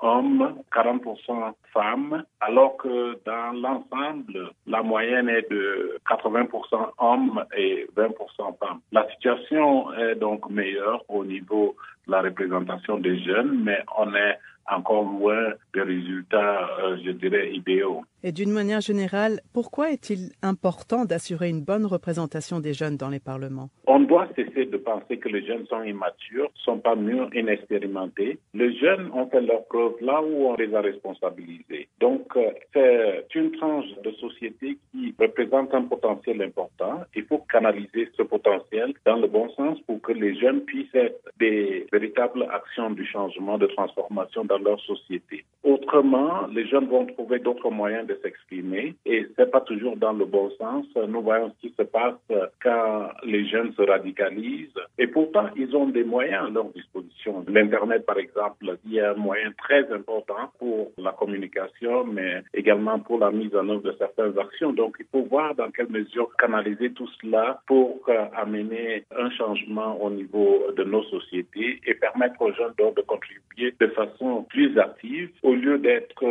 hommes, 40% femmes, alors que dans l'ensemble, la moyenne est de 80% hommes et 20% femmes. La situation est donc meilleure au niveau de la représentation des jeunes, mais on est encore loin des résultats, euh, je dirais, idéaux. Et d'une manière générale, pourquoi est-il important d'assurer une bonne représentation des jeunes dans les parlements? On doit cesser de penser que les jeunes sont immatures, sont pas mûrs, inexpérimentés. Les jeunes ont fait leur preuve là où on les a responsabilisés. Donc, euh, c'est une tranche de société qui représente un potentiel important. Il faut canaliser ce potentiel dans le bon sens pour que les jeunes puissent être des véritables actions du changement, de transformation dans leur société. Autrement, les jeunes vont trouver d'autres moyens de s'exprimer et c'est pas toujours dans le bon sens. Nous voyons ce qui se passe quand les jeunes se radicalisent et pourtant ils ont des moyens à leur disposition. L'Internet, par exemple, il a un moyen très important pour la communication, mais également pour la mise en œuvre de certaines actions. Donc il faut voir dans quelle mesure canaliser tout cela pour amener un changement au niveau de nos sociétés et permettre aux jeunes de contribuer de façon plus active au lieu d'être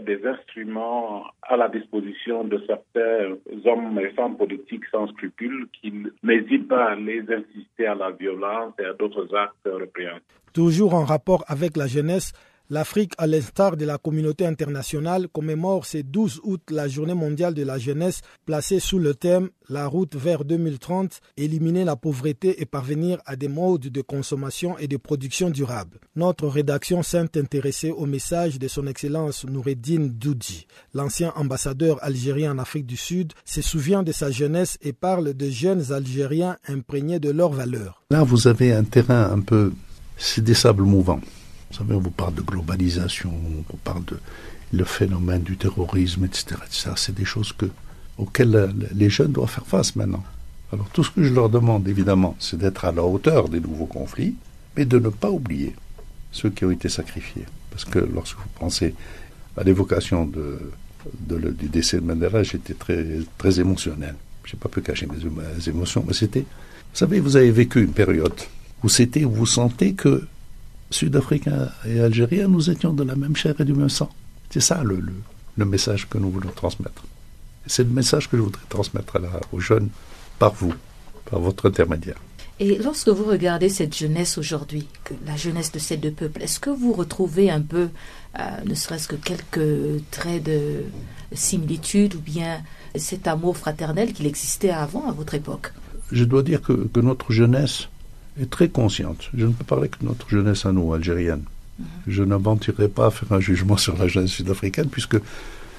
des instruments à la disposition de certains hommes et femmes politiques sans scrupules qui n'hésitent pas à les insister à la violence et à d'autres actes répréhensibles. Toujours en rapport avec la jeunesse, L'Afrique, à l'instar de la communauté internationale, commémore ce 12 août la journée mondiale de la jeunesse placée sous le thème La route vers 2030, éliminer la pauvreté et parvenir à des modes de consommation et de production durable. Notre rédaction s'est intéressée au message de son Excellence Noureddin Doudji. L'ancien ambassadeur algérien en Afrique du Sud se souvient de sa jeunesse et parle de jeunes Algériens imprégnés de leurs valeurs. Là, vous avez un terrain un peu... C'est des sables mouvants. Vous savez, on vous parle de globalisation, on vous parle de le phénomène du terrorisme, etc. etc. C'est des choses que, auxquelles les jeunes doivent faire face maintenant. Alors tout ce que je leur demande, évidemment, c'est d'être à la hauteur des nouveaux conflits, mais de ne pas oublier ceux qui ont été sacrifiés. Parce que lorsque vous pensez à l'évocation du décès de Mandela, j'étais très, émotionnel. Je n'ai pas pu cacher mes, émotions, mais c'était... Vous savez, vous avez vécu une période où c'était, vous sentez que Sud-Africains et Algériens, nous étions de la même chair et du même sang. C'est ça le, le, message que nous voulons transmettre. C'est le message que je voudrais transmettre aux jeunes par vous, par votre intermédiaire. Et lorsque vous regardez cette jeunesse aujourd'hui, la jeunesse de ces deux peuples, est-ce que vous retrouvez un peu, euh, ne serait-ce que quelques traits de similitude ou bien cet amour fraternel qu'il existait avant, à votre époque? Je dois dire que, que notre jeunesse est très consciente. Je ne peux parler que de notre jeunesse à nous, algérienne. Mhm. Je n'aventurerai pas à faire un jugement sur la jeunesse sud-africaine, puisque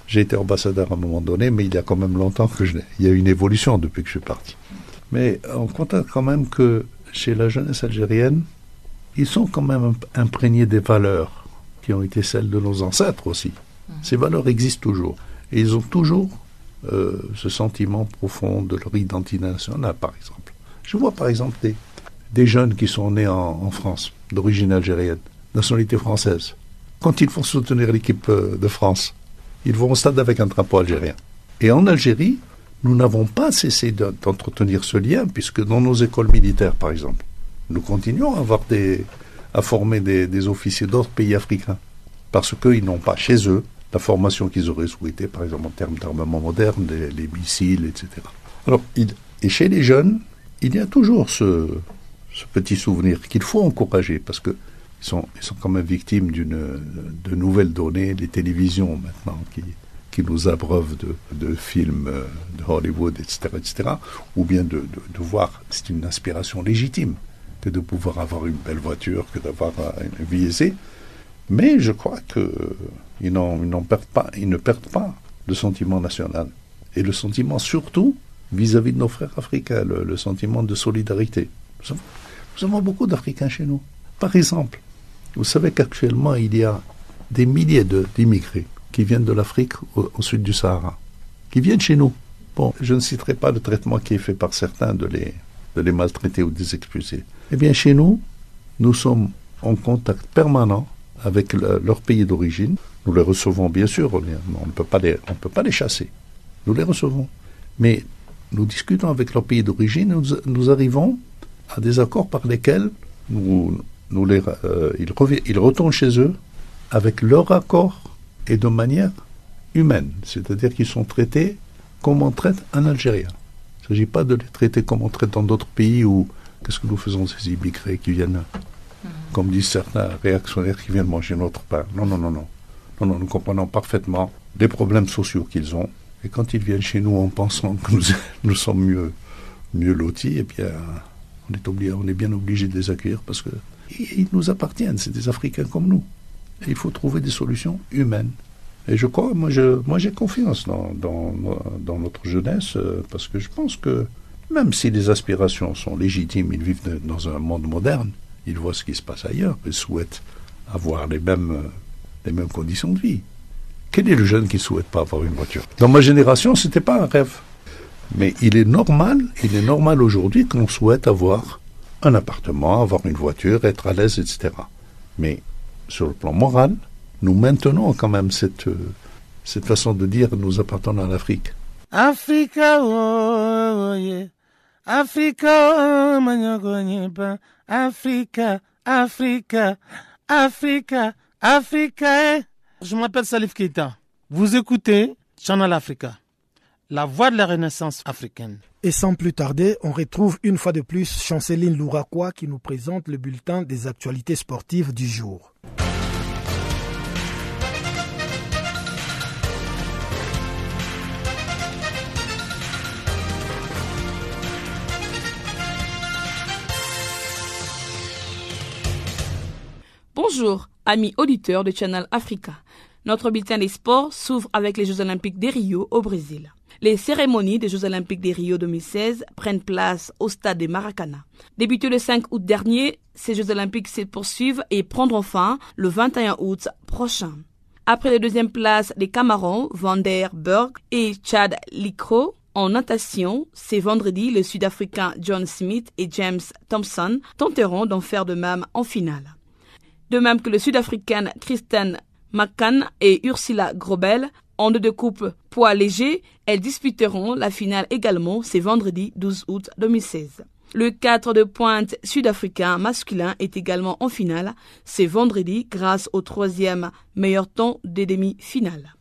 j'ai été ambassadeur à un moment donné, mais il y a quand même longtemps que je Il y a une évolution depuis que je suis parti. Mais on constate quand même que chez la jeunesse algérienne, ils sont quand même imprégnés des valeurs qui ont été celles de nos ancêtres aussi. Mhm. Ces valeurs existent toujours. Et ils ont toujours euh, ce sentiment profond de leur identité nationale, par exemple. Je vois par exemple des, des jeunes qui sont nés en, France, d'origine algérienne, nationalité française, quand ils vont soutenir l'équipe euh, de France, ils vont au stade avec un drapeau algérien. Et en Algérie, nous n'avons pas cessé d'entretenir ce lien, puisque dans nos écoles militaires, par exemple, nous continuons à, avoir des, à former des, officiers d'autres pays africains, parce qu'ils n'ont pas chez eux la formation qu'ils auraient souhaité, par exemple en termes d'armement moderne, les, missiles, etc. Alors, et chez les jeunes, il y a toujours ce, ce petit souvenir qu'il faut encourager parce que ils sont, ils sont quand même victimes d'une de nouvelles données, les télévisions maintenant qui, qui nous abreuvent de, de films euh, de Hollywood, etc., etc., ou bien de, de, voir, c'est une aspiration légitime que de pouvoir avoir une belle voiture, que d'avoir une vie aisée. Mais je crois que ils, n'en perdent pas, ils ne perdent pas le sentiment national et le sentiment surtout vis-à-vis de nos frères africains, le, sentiment de solidarité. Beaucoup d'Africains chez nous. Par exemple, vous savez qu'actuellement, il y a des milliers d'immigrés qui viennent de l'Afrique au, sud du Sahara, qui viennent chez nous. Bon, je ne citerai pas le traitement qui est fait par certains de les, maltraiter ou de les expulser. Eh bien, chez nous, nous sommes en contact permanent avec leur pays d'origine. Nous les recevons, bien sûr, on, ne peut pas les, on peut pas les chasser. Nous les recevons. Mais nous discutons avec leur pays d'origine, nous, nous arrivons à des accords par lesquels nous, nous les, euh, ils, retournent chez eux avec leur accord et de manière humaine, c'est-à-dire qu'ils sont traités comme on traite un Algérien. Il ne s'agit pas de les traiter comme on traite dans d'autres pays où qu'est-ce que nous faisons ces immigrés qui viennent, mhm. comme disent certains réactionnaires qui viennent manger notre pain. Non, non, non, non. Non, non, nous comprenons parfaitement les problèmes sociaux qu'ils ont. Et quand ils viennent chez nous en pensant que nous, nous sommes mieux, mieux lotis, eh bien, on est, obligé, on est bien obligé de les accueillir parce que ils nous appartiennent, c'est des Africains comme nous. Il faut trouver des solutions humaines. Et je crois, moi, j'ai confiance dans, notre jeunesse euh, parce que je pense que même si les aspirations sont légitimes, ils vivent dans un monde moderne, ils voient ce qui se passe ailleurs, ils souhaitent avoir les mêmes, les mêmes conditions de vie. Quel est le jeune qui ne souhaite pas avoir une voiture? Dans ma génération, ce n'était pas un rêve. Mais il est normal, il est normal aujourd'hui qu'on souhaite avoir un appartement, avoir une voiture, être à l'aise, etc. Mais sur le plan moral, nous maintenons quand même cette, cette façon de dire nous appartenons à l'Afrique. Africa, oh, yeah. Africa, oh, Africa, Africa, Africa, Africa. Eh. Je m'appelle Salif Keita. Vous écoutez Channel Africa la voie de la renaissance africaine. Et sans plus tarder, on retrouve une fois de plus Chanceline Louraquois qui nous présente le bulletin des actualités sportives du jour. Bonjour, amis auditeurs de Channel Africa. Notre bulletin des sports s'ouvre avec les Jeux Olympiques de Rio au Brésil. Les cérémonies des Jeux Olympiques des Rio 2016 prennent place au stade de Maracana. Débuté le 5 août dernier, ces Jeux Olympiques se poursuivent et prendront fin le 21 août prochain. Après la deuxième place des Camarons, Van Berg et Chad Likro, en natation, c'est vendredi, le Sud-Africain John Smith et James Thompson tenteront d'en faire de même en finale. De même que le Sud-Africaine Kristen McCann et Ursula Grobel, en deux de couple poids léger, elles disputeront la finale également ce vendredi 12 août 2016. Le 4 de pointe sud-africain masculin est également en finale ce vendredi grâce au troisième meilleur temps des demi-finales.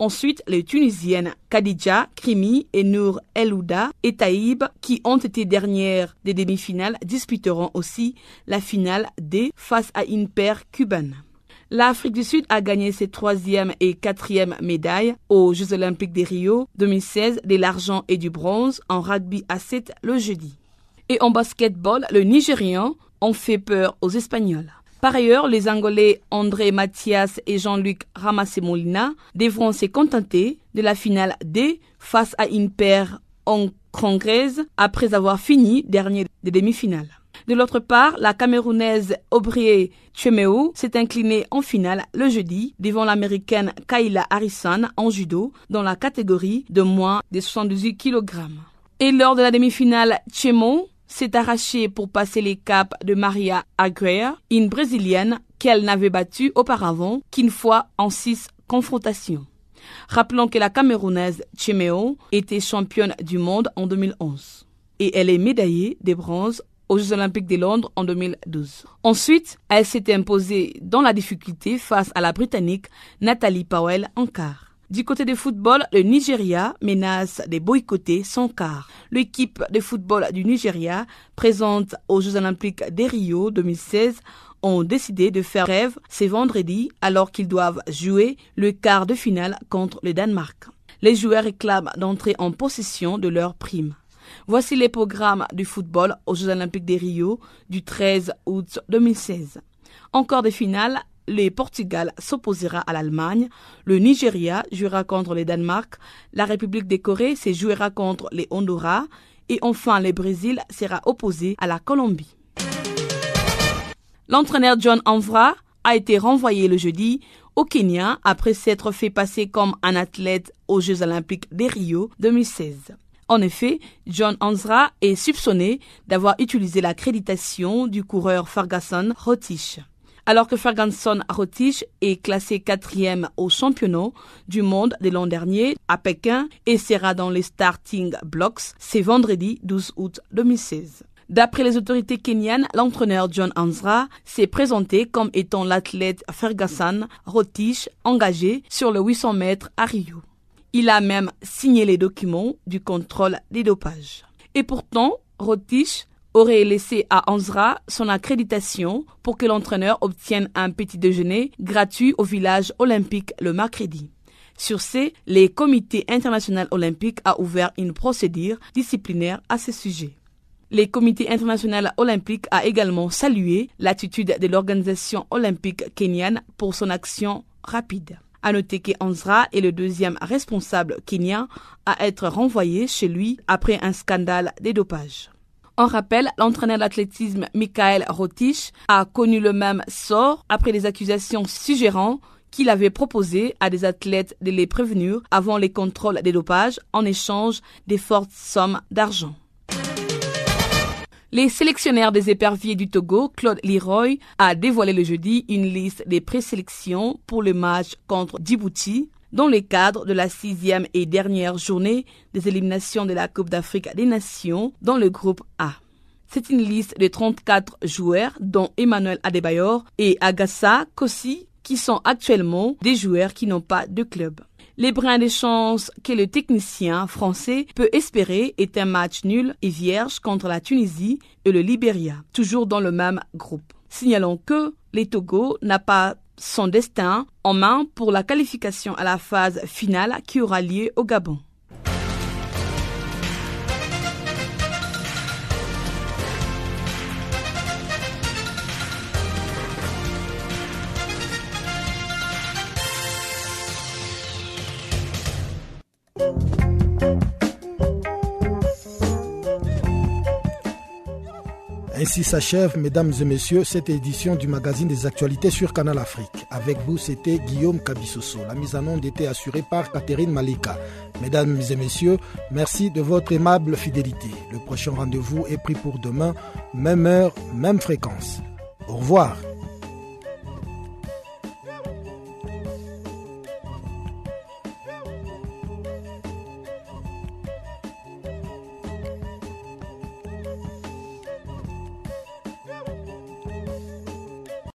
Ensuite, les Tunisiennes Khadija, Krimi et Nour Elouda et Taïb, qui ont été dernières des demi-finales, disputeront aussi la finale D face à une paire cubaine. L'Afrique du Sud a gagné ses troisième et quatrième médailles aux Jeux Olympiques de Rio 2016, de l'argent et du bronze en rugby à 7 le jeudi. Et en basketball, le Nigérian ont fait peur aux Espagnols. Par ailleurs, les Angolais André Mathias et Jean-Luc Ramasemolina devront se contenter de la finale D face à une paire en congolaise après avoir fini dernier des demi-finales. De l'autre part, la Camerounaise Aubrey Chemeo s'est inclinée en finale le jeudi devant l'américaine Kayla Harrison en judo dans la catégorie de moins de 78 kg. Et lors de la demi-finale, Chemo s'est arrachée pour passer les caps de Maria Aguirre, une brésilienne qu'elle n'avait battue auparavant qu'une fois en six confrontations. Rappelons que la Camerounaise Chemeo était championne du monde en 2011 et elle est médaillée de bronze aux Jeux Olympiques de Londres en 2012. Ensuite, elle s'était imposée dans la difficulté face à la Britannique Nathalie Powell en quart. Du côté du football, le Nigeria menace de boycotter son quart. L'équipe de football du Nigeria, présente aux Jeux Olympiques de Rio 2016, ont décidé de faire rêve ce vendredi alors qu'ils doivent jouer le quart de finale contre le Danemark. Les joueurs réclament d'entrer en possession de leur prime. Voici les programmes du football aux Jeux Olympiques de Rio du 13 août 2016. Encore des finales, le Portugal s'opposera à l'Allemagne, le Nigeria jouera contre le Danemark, la République des Corées se jouera contre les Honduras et enfin le Brésil sera opposé à la Colombie. L'entraîneur John Anvra a été renvoyé le jeudi au Kenya après s'être fait passer comme un athlète aux Jeux olympiques de Rio 2016. En effet, John Anzra est soupçonné d'avoir utilisé l'accréditation du coureur Ferguson Rotich. Alors que Ferguson Rotich est classé quatrième au championnat du monde de l'an dernier à Pékin et sera dans les starting blocks, c'est vendredi 12 août 2016. D'après les autorités kenyanes, l'entraîneur John Anzra s'est présenté comme étant l'athlète Ferguson Rotich engagé sur le 800 mètres à Rio. Il a même signé les documents du contrôle des dopages. Et pourtant, Rotich aurait laissé à Anzra son accréditation pour que l'entraîneur obtienne un petit déjeuner gratuit au village olympique le mercredi. Sur ce, le comité international olympique a ouvert une procédure disciplinaire à ce sujet. Le comité international olympique a également salué l'attitude de l'organisation olympique kenyane pour son action rapide. À noter que Anzra est le deuxième responsable kenyan à être renvoyé chez lui après un scandale des dopages. En rappel, l'entraîneur d'athlétisme Michael Rotich a connu le même sort après les accusations suggérant qu'il avait proposé à des athlètes de les prévenir avant les contrôles des dopages en échange des fortes sommes d'argent. Les sélectionnaires des éperviers du Togo, Claude Leroy, a dévoilé le jeudi une liste des présélections pour le match contre Djibouti dans le cadre de la sixième et dernière journée des éliminations de la Coupe d'Afrique des Nations dans le groupe A. C'est une liste de 34 joueurs, dont Emmanuel Adebayor et Agassa Kossi, qui sont actuellement des joueurs qui n'ont pas de club. Les brins de chance que le technicien français peut espérer est un match nul et vierge contre la Tunisie et le Libéria, toujours dans le même groupe. Signalons que les Togo n'a pas son destin en main pour la qualification à la phase finale qui aura lieu au Gabon. Ainsi s'achève, mesdames et messieurs, cette édition du magazine des actualités sur Canal Afrique. Avec vous, c'était Guillaume Kabissoso. La mise en onde était assurée par Catherine Malika. Mesdames et messieurs, merci de votre aimable fidélité. Le prochain rendez-vous est pris pour demain, même heure, même fréquence. Au revoir.